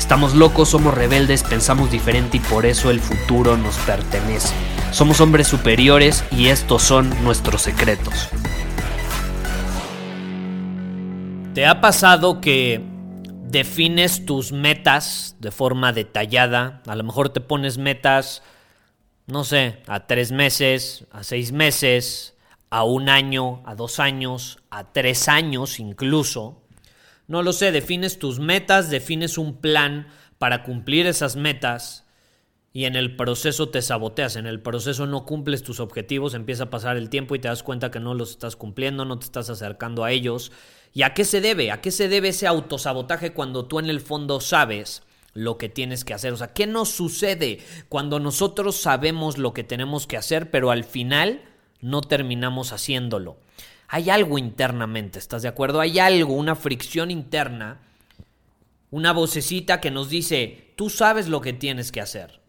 Estamos locos, somos rebeldes, pensamos diferente y por eso el futuro nos pertenece. Somos hombres superiores y estos son nuestros secretos. ¿Te ha pasado que defines tus metas de forma detallada. A lo mejor te pones metas, no sé, a tres meses, a seis meses, a un año, a dos años, a tres años incluso. No lo sé, defines tus metas, defines un plan para cumplir esas metas y en el proceso te saboteas, en el proceso no cumples tus objetivos, empieza a pasar el tiempo y te das cuenta que no los estás cumpliendo, no te estás acercando a ellos ¿Y a qué se debe? ¿A qué se debe ese autosabotaje cuando tú en el fondo sabes lo que tienes que hacer? O sea, ¿qué nos sucede cuando nosotros sabemos lo que tenemos que hacer, pero al final no terminamos haciéndolo? Hay algo internamente, ¿estás de acuerdo? Hay algo, una fricción interna, una vocecita que nos dice, tú sabes lo que tienes que hacer.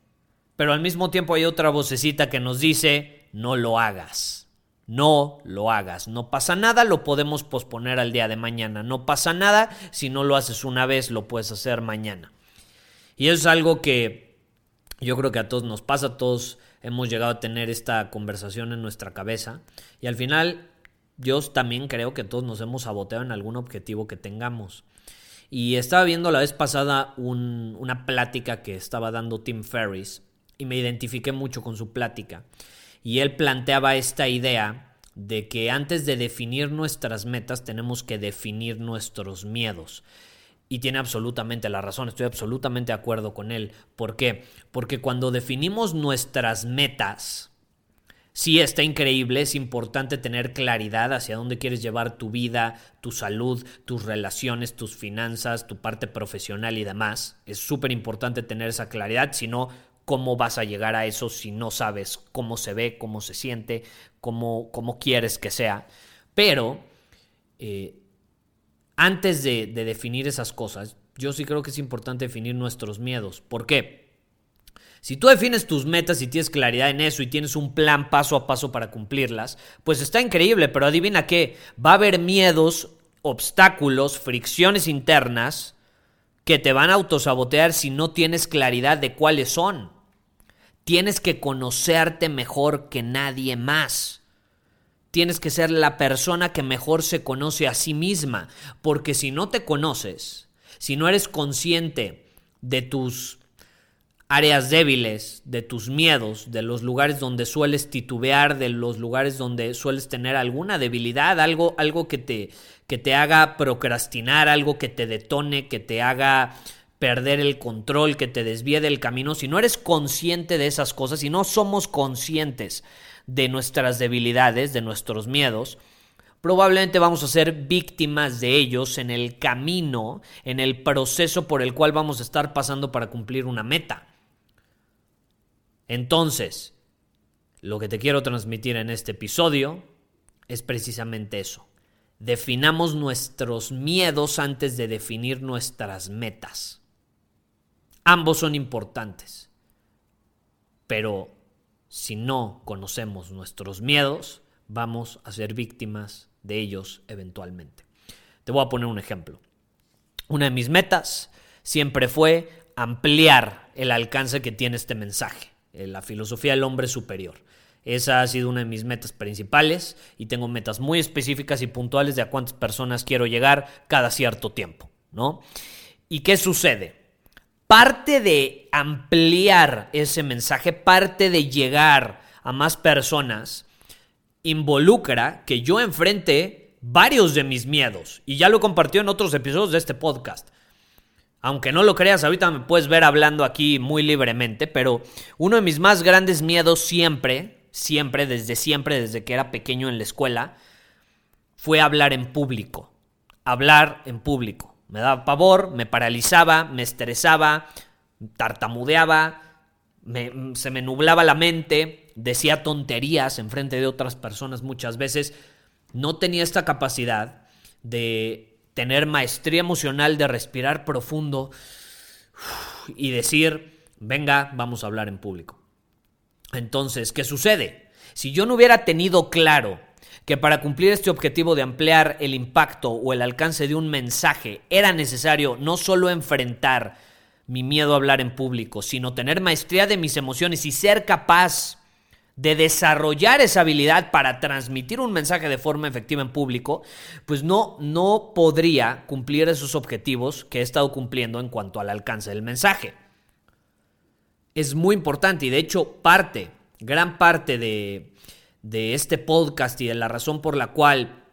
Pero al mismo tiempo hay otra vocecita que nos dice, no lo hagas. No lo hagas. No pasa nada, lo podemos posponer al día de mañana. No pasa nada, si no lo haces una vez, lo puedes hacer mañana. Y eso es algo que yo creo que a todos nos pasa, todos hemos llegado a tener esta conversación en nuestra cabeza. Y al final, yo también creo que todos nos hemos saboteado en algún objetivo que tengamos. Y estaba viendo la vez pasada una plática que estaba dando Tim Ferriss y me identifiqué mucho con su plática y él planteaba esta idea de que antes de definir nuestras metas tenemos que definir nuestros miedos. Y tiene absolutamente la razón, estoy absolutamente de acuerdo con él. ¿Por qué? Porque cuando definimos nuestras metas, sí está increíble, es importante tener claridad hacia dónde quieres llevar tu vida, tu salud, tus relaciones, tus finanzas, tu parte profesional y demás. Es súper importante tener esa claridad, si no, cómo vas a llegar a eso si no sabes cómo se ve, cómo se siente, cómo, cómo quieres que sea. Pero eh, antes de, de definir esas cosas, yo sí creo que es importante definir nuestros miedos. ¿Por qué? Si tú defines tus metas y tienes claridad en eso y tienes un plan paso a paso para cumplirlas, pues está increíble, pero adivina qué, va a haber miedos, obstáculos, fricciones internas que te van a autosabotear si no tienes claridad de cuáles son. Tienes que conocerte mejor que nadie más. Tienes que ser la persona que mejor se conoce a sí misma, porque si no te conoces, si no eres consciente de tus áreas débiles, de tus miedos, de los lugares donde sueles titubear, de los lugares donde sueles tener alguna debilidad, algo, algo que, te, que te haga procrastinar, algo que te detone, que te haga perder el control, que te desvíe del camino, si no eres consciente de esas cosas, si no somos conscientes de nuestras debilidades, de nuestros miedos, probablemente vamos a ser víctimas de ellos en el camino, en el proceso por el cual vamos a estar pasando para cumplir una meta. Entonces, lo que te quiero transmitir en este episodio es precisamente eso. Definamos nuestros miedos antes de definir nuestras metas. Ambos son importantes, pero si no conocemos nuestros miedos, vamos a ser víctimas de ellos eventualmente. Te voy a poner un ejemplo. Una de mis metas siempre fue ampliar el alcance que tiene este mensaje. Eh, la filosofía del hombre superior. Esa ha sido una de mis metas principales y tengo metas muy específicas y puntuales de a cuántas personas quiero llegar cada cierto tiempo, ¿no? ¿Y qué sucede? Parte de ampliar ese mensaje, parte de llegar a más personas, involucra que yo enfrente varios de mis miedos. Y ya lo compartió en otros episodios de este podcast. Aunque no lo creas, ahorita me puedes ver hablando aquí muy libremente, pero uno de mis más grandes miedos siempre, siempre, desde siempre, desde que era pequeño en la escuela, fue hablar en público. Hablar en público. Me daba pavor, me paralizaba, me estresaba, tartamudeaba, se me nublaba la mente, decía tonterías en frente de otras personas muchas veces. No tenía esta capacidad de tener maestría emocional de respirar profundo y decir, venga, vamos a hablar en público. Entonces, ¿qué sucede? Si yo no hubiera tenido claro que para cumplir este objetivo de ampliar el impacto o el alcance de un mensaje era necesario no solo enfrentar mi miedo a hablar en público, sino tener maestría de mis emociones y ser capaz de desarrollar esa habilidad para transmitir un mensaje de forma efectiva en público, pues no, no podría cumplir esos objetivos que he estado cumpliendo en cuanto al alcance del mensaje. Es muy importante y de hecho parte, gran parte de, este podcast y de la razón por la cual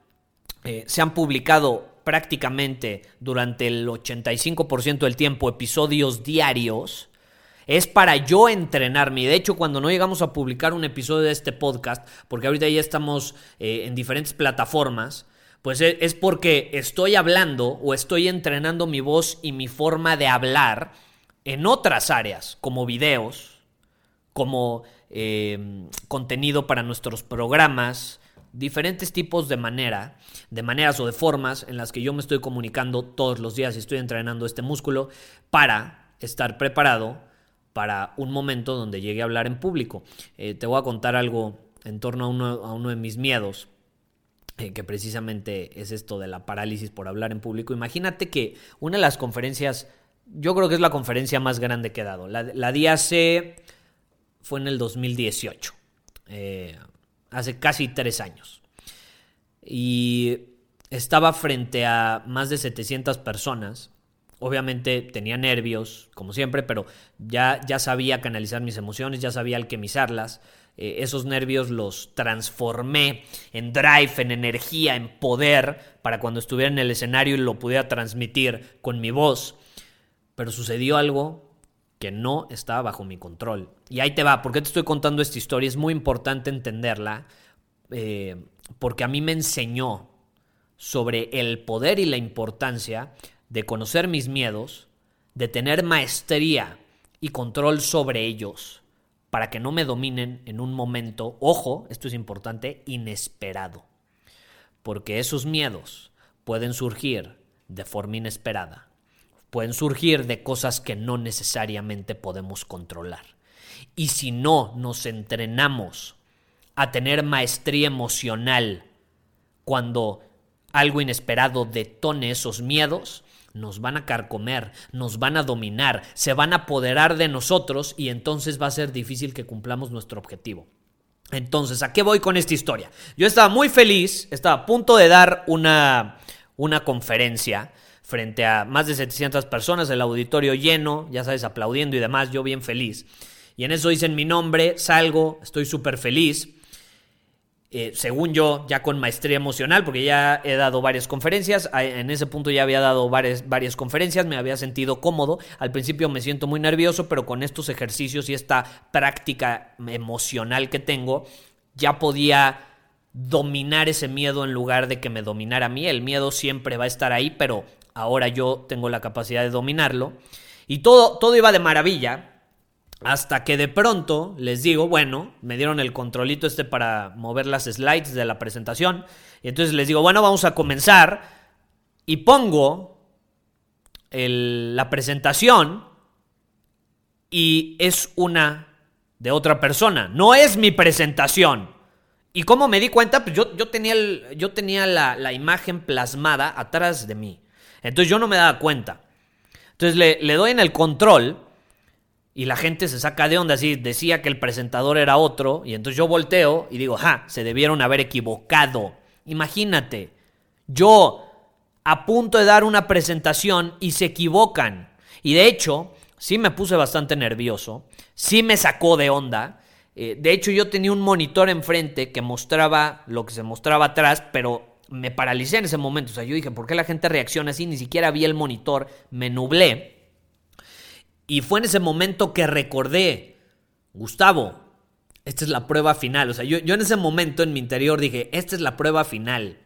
eh, se han publicado prácticamente durante el 85% del tiempo episodios diarios, es para yo entrenarme. Y de hecho, cuando no llegamos a publicar un episodio de este podcast, porque ahorita ya estamos eh, en diferentes plataformas, pues e, es porque estoy hablando o estoy entrenando mi voz y mi forma de hablar en otras áreas, como videos, como em, contenido para nuestros programas, diferentes tipos de manera, de maneras o de formas en las que yo me estoy comunicando todos los días y estoy entrenando este músculo para estar preparado para un momento donde llegue a hablar en público. Eh, te voy a contar algo en torno a uno, de mis miedos, eh, que precisamente es esto de la parálisis por hablar en público. Imagínate que una de las conferencias, yo creo que es la conferencia más grande que he dado, la, la hace, fue en el 2018, eh, hace casi tres años. Y estaba frente a más de 700 personas Obviamente tenía nervios, como siempre, pero ya, ya sabía canalizar mis emociones, ya sabía alquimizarlas. Eh, esos nervios los transformé en drive, en energía, en poder, para cuando estuviera en el escenario y lo pudiera transmitir con mi voz. Pero sucedió algo que no estaba bajo mi control. Y ahí te va, ¿por qué te estoy contando esta historia? Es muy importante entenderla, eh, porque a mí me enseñó sobre el poder y la importancia de conocer mis miedos, de tener maestría y control sobre ellos, para que no me dominen en un momento, ojo, esto es importante, inesperado. Porque esos miedos pueden surgir de forma inesperada, pueden surgir de cosas que no necesariamente podemos controlar. Y si no nos entrenamos a tener maestría emocional cuando algo inesperado detone esos miedos, nos van a carcomer, nos van a dominar, se van a apoderar de nosotros y entonces va a ser difícil que cumplamos nuestro objetivo. Entonces, ¿a qué voy con esta historia? Yo estaba muy feliz, estaba a punto de dar una, una conferencia frente a más de 700 personas, el auditorio lleno, ya sabes, aplaudiendo y demás, yo bien feliz. Y en eso dicen mi nombre, salgo, estoy súper feliz. Eh, según yo, ya con maestría emocional, porque ya he dado varias conferencias, en ese punto ya había dado varias, varias conferencias, me había sentido cómodo, al principio me siento muy nervioso, pero con estos ejercicios y esta práctica emocional que tengo, ya podía dominar ese miedo en lugar de que me dominara a mí, el miedo siempre va a estar ahí, pero ahora yo tengo la capacidad de dominarlo, y todo, todo iba de maravilla, hasta que de pronto les digo, bueno, me dieron el controlito este para mover las slides de la presentación. Y entonces les digo, bueno, vamos a comenzar. Y pongo la presentación y es una de otra persona. No es mi presentación. Y como me di cuenta, pues yo, yo tenía, yo tenía la, imagen plasmada atrás de mí. Entonces yo no me daba cuenta. Entonces le doy en el control y la gente se saca de onda, así decía que el presentador era otro, y entonces yo volteo y digo, ja, se debieron haber equivocado. Imagínate, yo a punto de dar una presentación y se equivocan. Y de hecho, sí me puse bastante nervioso, sí me sacó de onda. Eh, de hecho, yo tenía un monitor enfrente que mostraba lo que se mostraba atrás, pero me paralicé en ese momento. O sea, yo dije, ¿por qué la gente reacciona así? Ni siquiera vi el monitor, me nublé. Y fue en ese momento que recordé, Gustavo, esta es la prueba final. O sea, yo, yo en ese momento en mi interior dije, esta es la prueba final.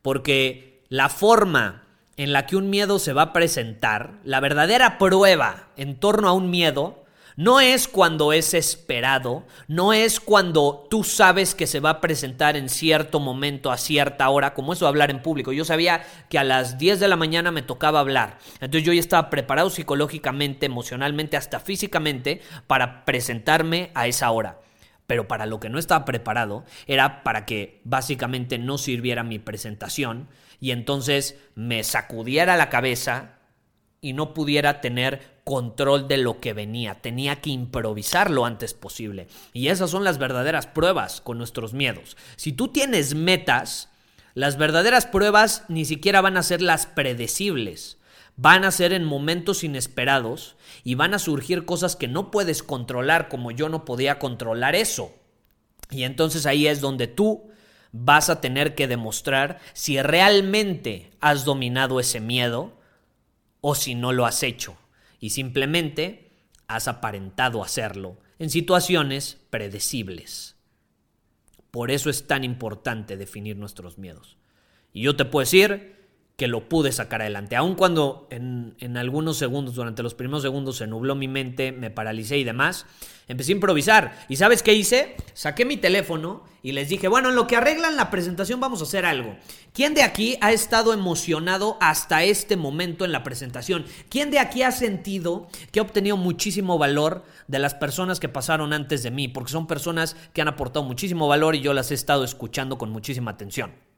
Porque la forma en la que un miedo se va a presentar, la verdadera prueba en torno a un miedo, no es cuando es esperado, no es cuando tú sabes que se va a presentar en cierto momento, a cierta hora, como eso hablar en público. Yo sabía que a las 10 de la mañana me tocaba hablar. Entonces yo ya estaba preparado psicológicamente, emocionalmente, hasta físicamente para presentarme a esa hora pero para lo que no estaba preparado era para que básicamente no sirviera mi presentación y entonces me sacudiera la cabeza y no pudiera tener control de lo que venía. Tenía que improvisar lo antes posible. Y esas son las verdaderas pruebas con nuestros miedos. Si tú tienes metas, las verdaderas pruebas ni siquiera van a ser las predecibles. Van a ser en momentos inesperados y van a surgir cosas que no puedes controlar como yo no podía controlar eso. Y entonces ahí es donde tú vas a tener que demostrar si realmente has dominado ese miedo o si no lo has hecho y simplemente has aparentado hacerlo en situaciones predecibles. Por eso es tan importante definir nuestros miedos. Y yo te puedo decir que lo pude sacar adelante. Aun cuando en, en, algunos segundos, durante los primeros segundos, se nubló mi mente, me paralicé y demás, empecé a improvisar. ¿Y sabes qué hice? Saqué mi teléfono y les dije, bueno, en lo que arreglan la presentación vamos a hacer algo. ¿Quién de aquí ha estado emocionado hasta este momento en la presentación? ¿Quién de aquí ha sentido que ha obtenido muchísimo valor de las personas que pasaron antes de mí? Porque son personas que han aportado muchísimo valor y yo las he estado escuchando con muchísima atención.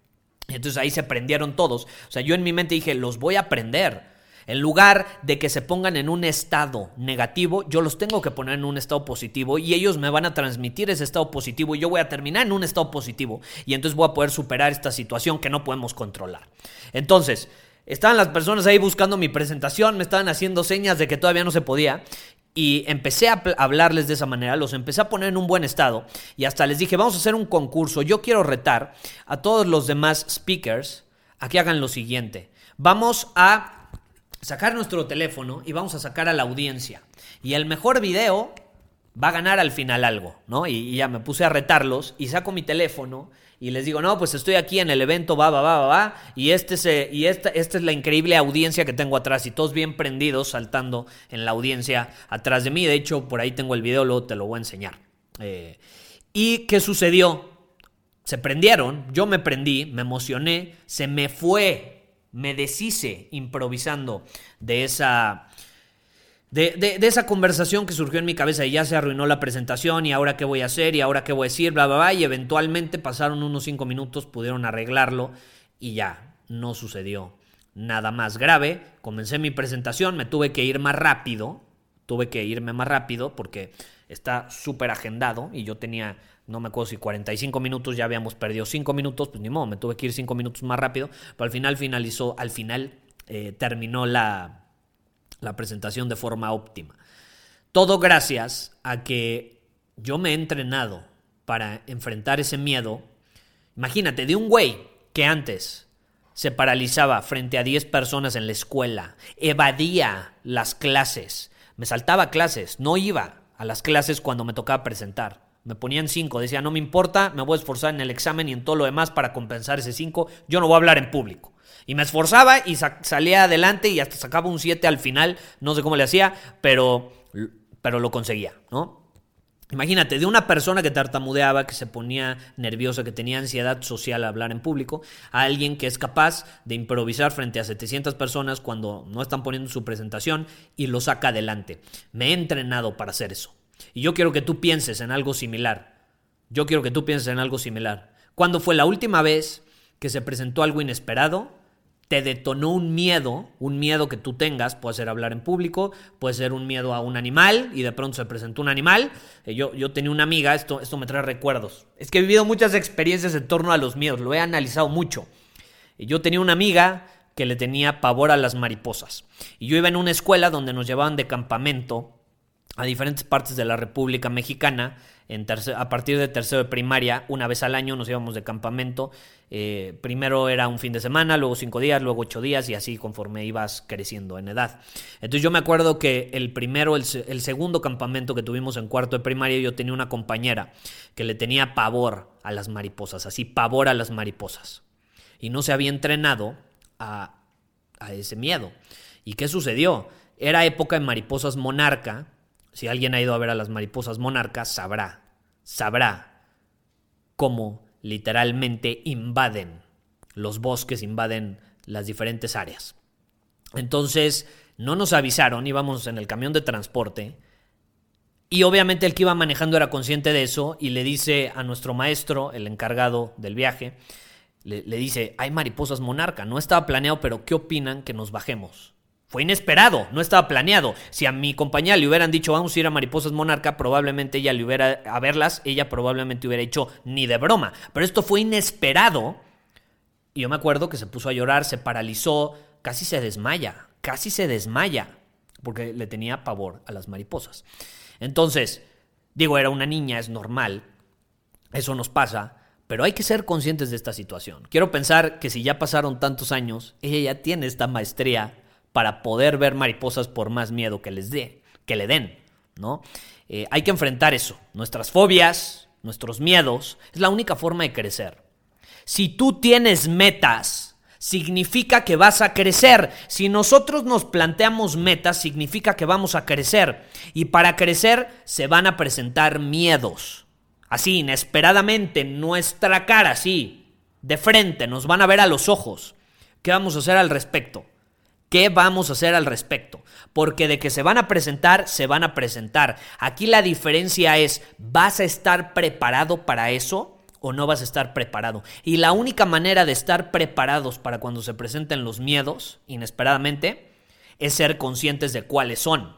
Entonces ahí se prendieron todos. O sea, yo en mi mente dije, los voy a aprender. En lugar de que se pongan en un estado negativo, yo los tengo que poner en un estado positivo y ellos me van a transmitir ese estado positivo y yo voy a terminar en un estado positivo y entonces voy a poder superar esta situación que no podemos controlar. Entonces, estaban las personas ahí buscando mi presentación, me estaban haciendo señas de que todavía no se podía y empecé a hablarles de esa manera, los empecé a poner en un buen estado y hasta les dije, vamos a hacer un concurso, yo quiero retar a todos los demás speakers a que hagan lo siguiente. Vamos a sacar nuestro teléfono y vamos a sacar a la audiencia. Y el mejor video va a ganar al final algo, ¿no? Y, ya me puse a retarlos y saco mi teléfono y les digo, no, pues estoy aquí en el evento, va, va, va, va, va, y, este se, y esta, esta es la increíble audiencia que tengo atrás, y todos bien prendidos saltando en la audiencia atrás de mí. De hecho, por ahí tengo el video, luego te lo voy a enseñar. Eh, ¿Y qué sucedió? Se prendieron, yo me prendí, me emocioné, se me fue, me deshice improvisando de esa de, esa conversación que surgió en mi cabeza y ya se arruinó la presentación y ahora qué voy a hacer y ahora qué voy a decir, bla, bla, bla, y eventualmente pasaron unos cinco minutos, pudieron arreglarlo y ya, no sucedió nada más grave. Comencé mi presentación, me tuve que ir más rápido, tuve que irme más rápido porque está súper agendado y yo tenía, no me acuerdo si 45 minutos, ya habíamos perdido 5 minutos, pues ni modo, me tuve que ir 5 minutos más rápido, pero al final finalizó, al final eh, terminó la la presentación de forma óptima. Todo gracias a que yo me he entrenado para enfrentar ese miedo. Imagínate, de un güey que antes se paralizaba frente a 10 personas en la escuela, evadía las clases, me saltaba clases, no iba a las clases cuando me tocaba presentar. Me ponían 5, decía, no me importa, me voy a esforzar en el examen y en todo lo demás para compensar ese 5, yo no voy a hablar en público. Y me esforzaba y salía adelante y hasta sacaba un 7 al final. No sé cómo le hacía, pero, pero lo conseguía, ¿no? Imagínate, de una persona que tartamudeaba, que se ponía nerviosa, que tenía ansiedad social a hablar en público, a alguien que es capaz de improvisar frente a 700 personas cuando no están poniendo su presentación y lo saca adelante. Me he entrenado para hacer eso. Y yo quiero que tú pienses en algo similar. Yo quiero que tú pienses en algo similar. ¿Cuándo fue la última vez que se presentó algo inesperado te detonó un miedo, un miedo que tú tengas, puede ser hablar en público, puede ser un miedo a un animal y de pronto se presentó un animal. Eh, yo, yo tenía una amiga, esto, esto me trae recuerdos. Es que he vivido muchas experiencias en torno a los miedos, lo he analizado mucho. Y yo tenía una amiga que le tenía pavor a las mariposas. Y yo iba en una escuela donde nos llevaban de campamento a diferentes partes de la República Mexicana. A partir de tercero de primaria, una vez al año nos íbamos de campamento. Eh, primero era un fin de semana, luego cinco días, luego ocho días y así conforme ibas creciendo en edad. Entonces yo me acuerdo que el primero, el, el segundo campamento que tuvimos en cuarto de primaria, yo tenía una compañera que le tenía pavor a las mariposas, así pavor a las mariposas. Y no se había entrenado a, a ese miedo. ¿Y qué sucedió? Era época de mariposas monarca si alguien ha ido a ver a las mariposas monarcas, sabrá, sabrá cómo literalmente invaden los bosques, invaden las diferentes áreas. Entonces, no nos avisaron, íbamos en el camión de transporte, y obviamente el que iba manejando era consciente de eso y le dice a nuestro maestro, el encargado del viaje, le, dice, hay mariposas monarca, no estaba planeado, pero ¿qué opinan que nos bajemos? Fue inesperado, no estaba planeado. Si a mi compañera le hubieran dicho vamos a ir a Mariposas Monarca, probablemente ella le hubiera a verlas, ella probablemente hubiera dicho ni de broma. Pero esto fue inesperado. Y yo me acuerdo que se puso a llorar, se paralizó, casi se desmaya, casi se desmaya, porque le tenía pavor a las mariposas. Entonces, digo, era una niña, es normal, eso nos pasa, pero hay que ser conscientes de esta situación. Quiero pensar que si ya pasaron tantos años, ella ya tiene esta maestría para poder ver mariposas por más miedo que les dé, que le den, ¿no? Eh, hay que enfrentar eso, nuestras fobias, nuestros miedos, es la única forma de crecer. Si tú tienes metas, significa que vas a crecer. Si nosotros nos planteamos metas, significa que vamos a crecer. Y para crecer se van a presentar miedos. Así, inesperadamente, en nuestra cara, así, de frente, nos van a ver a los ojos. ¿Qué vamos a hacer al respecto? ¿Qué vamos a hacer al respecto? Porque de que se van a presentar, se van a presentar. Aquí la diferencia es, ¿vas a estar preparado para eso? o no vas a estar preparado. Y la única manera de estar preparados para cuando se presenten los miedos, inesperadamente, es ser conscientes de cuáles son.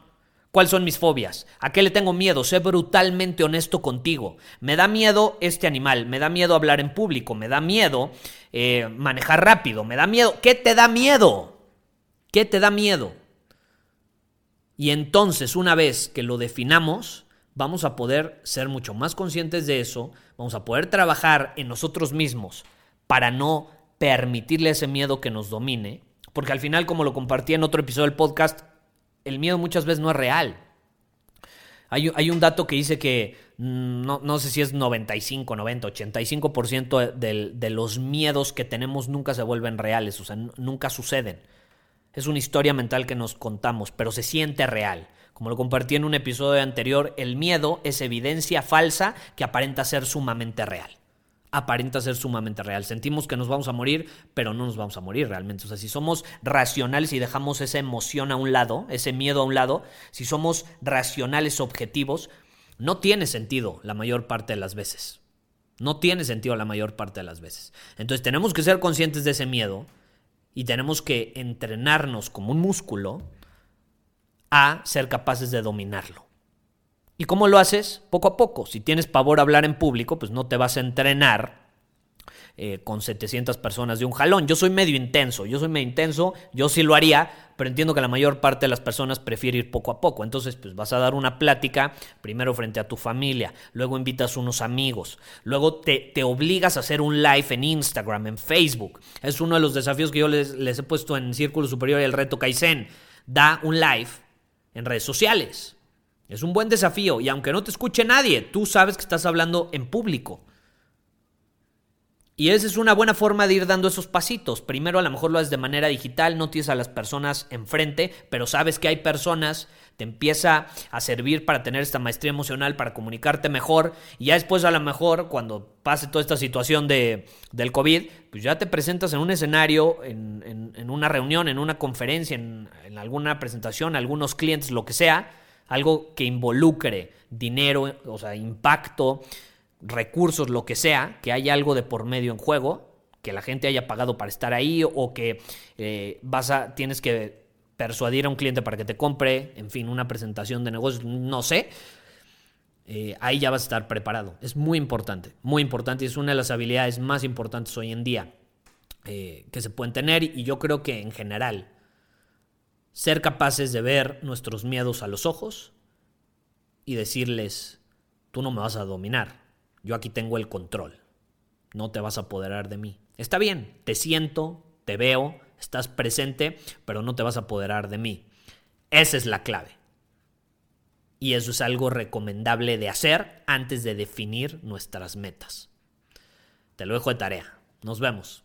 ¿Cuáles son mis fobias? ¿A qué le tengo miedo? Sé brutalmente honesto contigo. Me da miedo este animal, me da miedo hablar en público, me da miedo eh, manejar rápido, me da miedo... ¿Qué te da miedo? ¿Qué te da miedo? Y entonces, una vez que lo definamos, vamos a poder ser mucho más conscientes de eso, vamos a poder trabajar en nosotros mismos para no permitirle ese miedo que nos domine, porque al final, como lo compartí en otro episodio del podcast, el miedo muchas veces no es real. Hay, un dato que dice que mm, no, sé si es 95, 90, 85% de, de los miedos que tenemos nunca se vuelven reales, o sea, nunca suceden. Es una historia mental que nos contamos, pero se siente real. Como lo compartí en un episodio anterior, el miedo es evidencia falsa que aparenta ser sumamente real. Aparenta ser sumamente real. Sentimos que nos vamos a morir, pero no nos vamos a morir realmente. O sea, si somos racionales y dejamos esa emoción a un lado, ese miedo a un lado, si somos racionales objetivos, no tiene sentido la mayor parte de las veces. No tiene sentido la mayor parte de las veces. Entonces tenemos que ser conscientes de ese miedo y tenemos que entrenarnos como un músculo a ser capaces de dominarlo. ¿Y cómo lo haces? Poco a poco. Si tienes pavor a hablar en público, pues no te vas a entrenar eh, con 700 personas de un jalón. Yo soy medio intenso, yo soy medio intenso, yo sí lo haría, pero entiendo que la mayor parte de las personas prefiere ir poco a poco. Entonces, pues vas a dar una plática primero frente a tu familia, luego invitas unos amigos, luego te, te obligas a hacer un live en Instagram, en Facebook. Es uno de los desafíos que yo les, he puesto en Círculo Superior y el Reto Kaizen. Da un live en redes sociales. Es un buen desafío y aunque no te escuche nadie, tú sabes que estás hablando en público. Y esa es una buena forma de ir dando esos pasitos. Primero a lo mejor lo haces de manera digital, no tienes a las personas enfrente, pero sabes que hay personas, te empieza a servir para tener esta maestría emocional, para comunicarte mejor. Y ya después a lo mejor, cuando pase toda esta situación de, del COVID, pues ya te presentas en un escenario, en, en, una reunión, en una conferencia, en, en alguna presentación, algunos clientes, lo que sea, algo que involucre dinero, o sea, impacto recursos, lo que sea, que haya algo de por medio en juego, que la gente haya pagado para estar ahí o que eh, vas a, tienes que persuadir a un cliente para que te compre, en fin, una presentación de negocios, no sé. Eh, ahí ya vas a estar preparado. Es muy importante, muy importante y es una de las habilidades más importantes hoy en día eh, que se pueden tener y yo creo que en general ser capaces de ver nuestros miedos a los ojos y decirles, tú no me vas a dominar, yo aquí tengo el control, no te vas a apoderar de mí. Está bien, te siento, te veo, estás presente, pero no te vas a apoderar de mí. Esa es la clave. Y eso es algo recomendable de hacer antes de definir nuestras metas. Te lo dejo de tarea. Nos vemos.